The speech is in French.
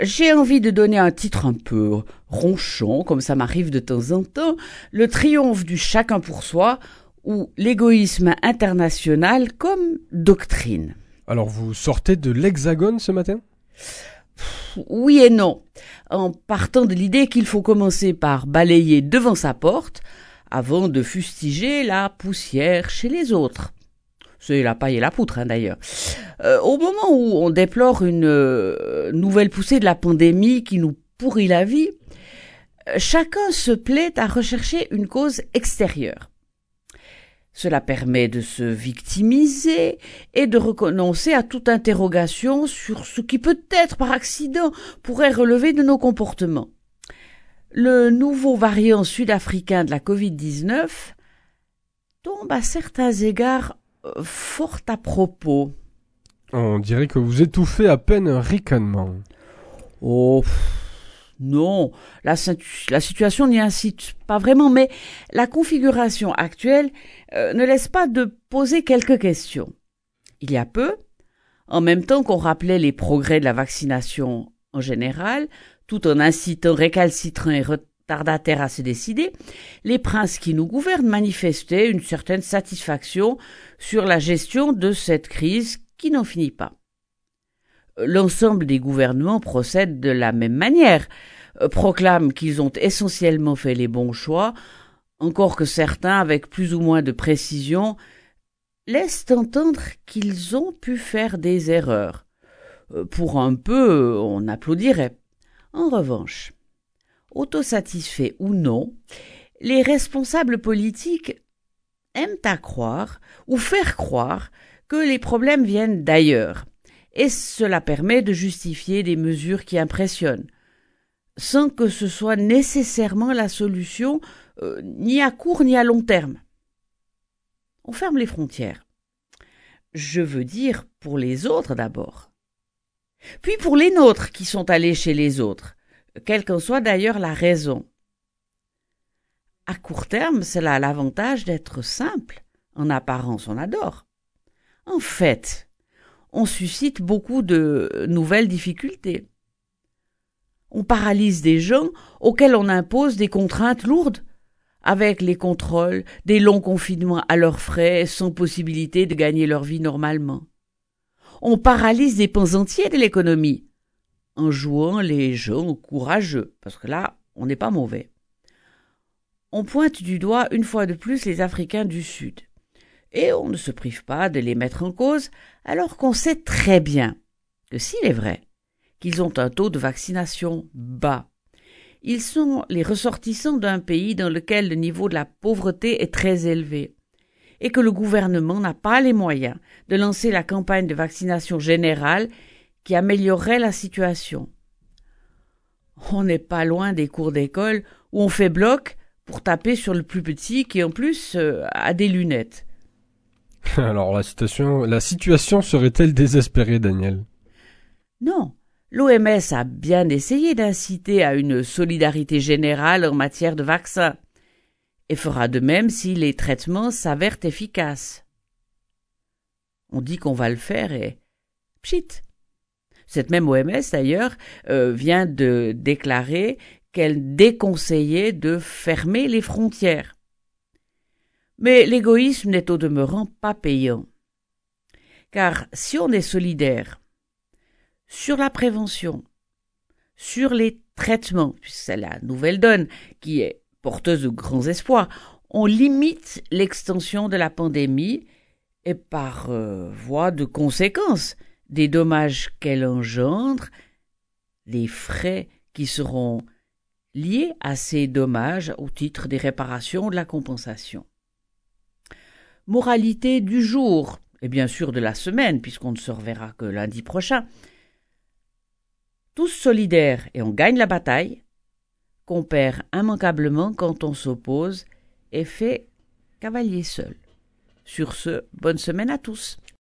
J'ai envie de donner un titre un peu ronchon, comme ça m'arrive de temps en temps, le triomphe du chacun pour soi ou l'égoïsme international comme doctrine. Alors vous sortez de l'hexagone ce matin? Oui et non, en partant de l'idée qu'il faut commencer par balayer devant sa porte avant de fustiger la poussière chez les autres. C'est la paille et la poutre, hein, d'ailleurs. Euh, au moment où on déplore une euh, nouvelle poussée de la pandémie qui nous pourrit la vie, euh, chacun se plaît à rechercher une cause extérieure. Cela permet de se victimiser et de renoncer à toute interrogation sur ce qui peut-être par accident pourrait relever de nos comportements. Le nouveau variant sud-africain de la Covid-19 tombe à certains égards fort à propos. On dirait que vous étouffez à peine un ricanement. Oh, non, la, situation n'y incite pas vraiment, mais la configuration actuelle euh, ne laisse pas de poser quelques questions. Il y a peu, en même temps qu'on rappelait les progrès de la vaccination en général, tout en incitant récalcitrants et retardataires à se décider, les princes qui nous gouvernent manifestaient une certaine satisfaction sur la gestion de cette crise qui n'en finit pas. L'ensemble des gouvernements procèdent de la même manière, euh, proclament qu'ils ont essentiellement fait les bons choix, encore que certains, avec plus ou moins de précision, laissent entendre qu'ils ont pu faire des erreurs. Euh, pour un peu, on applaudirait. En revanche, autosatisfaits ou non, les responsables politiques aiment à croire ou faire croire que les problèmes viennent d'ailleurs, et cela permet de justifier des mesures qui impressionnent, sans que ce soit nécessairement la solution euh, ni à court ni à long terme. On ferme les frontières. Je veux dire pour les autres d'abord. Puis pour les nôtres qui sont allés chez les autres, quelle qu'en soit d'ailleurs la raison. À court terme, cela a l'avantage d'être simple. En apparence, on adore. En fait, on suscite beaucoup de nouvelles difficultés. On paralyse des gens auxquels on impose des contraintes lourdes, avec les contrôles, des longs confinements à leurs frais, sans possibilité de gagner leur vie normalement. On paralyse des pans entiers de l'économie, en jouant les gens courageux, parce que là, on n'est pas mauvais. On pointe du doigt une fois de plus les Africains du Sud, et on ne se prive pas de les mettre en cause, alors qu'on sait très bien que s'il est vrai qu'ils ont un taux de vaccination bas, ils sont les ressortissants d'un pays dans lequel le niveau de la pauvreté est très élevé, et que le gouvernement n'a pas les moyens de lancer la campagne de vaccination générale qui améliorerait la situation. On n'est pas loin des cours d'école où on fait bloc pour taper sur le plus petit qui en plus euh, a des lunettes. Alors la situation, la situation serait-elle désespérée, Daniel? Non. L'OMS a bien essayé d'inciter à une solidarité générale en matière de vaccins et fera de même si les traitements s'avèrent efficaces. On dit qu'on va le faire et pchit, cette même OMS, d'ailleurs, euh, vient de déclarer qu'elle déconseillait de fermer les frontières. Mais l'égoïsme n'est au demeurant pas payant. Car si on est solidaire sur la prévention, sur les traitements, puisque c'est la nouvelle donne qui est porteuse de grands espoirs, on limite l'extension de la pandémie et par euh, voie de conséquence, des dommages qu'elle engendre, les frais qui seront liés à ces dommages au titre des réparations ou de la compensation. Moralité du jour, et bien sûr de la semaine, puisqu'on ne se reverra que lundi prochain. Tous solidaires et on gagne la bataille, qu'on perd immanquablement quand on s'oppose et fait cavalier seul. Sur ce, bonne semaine à tous.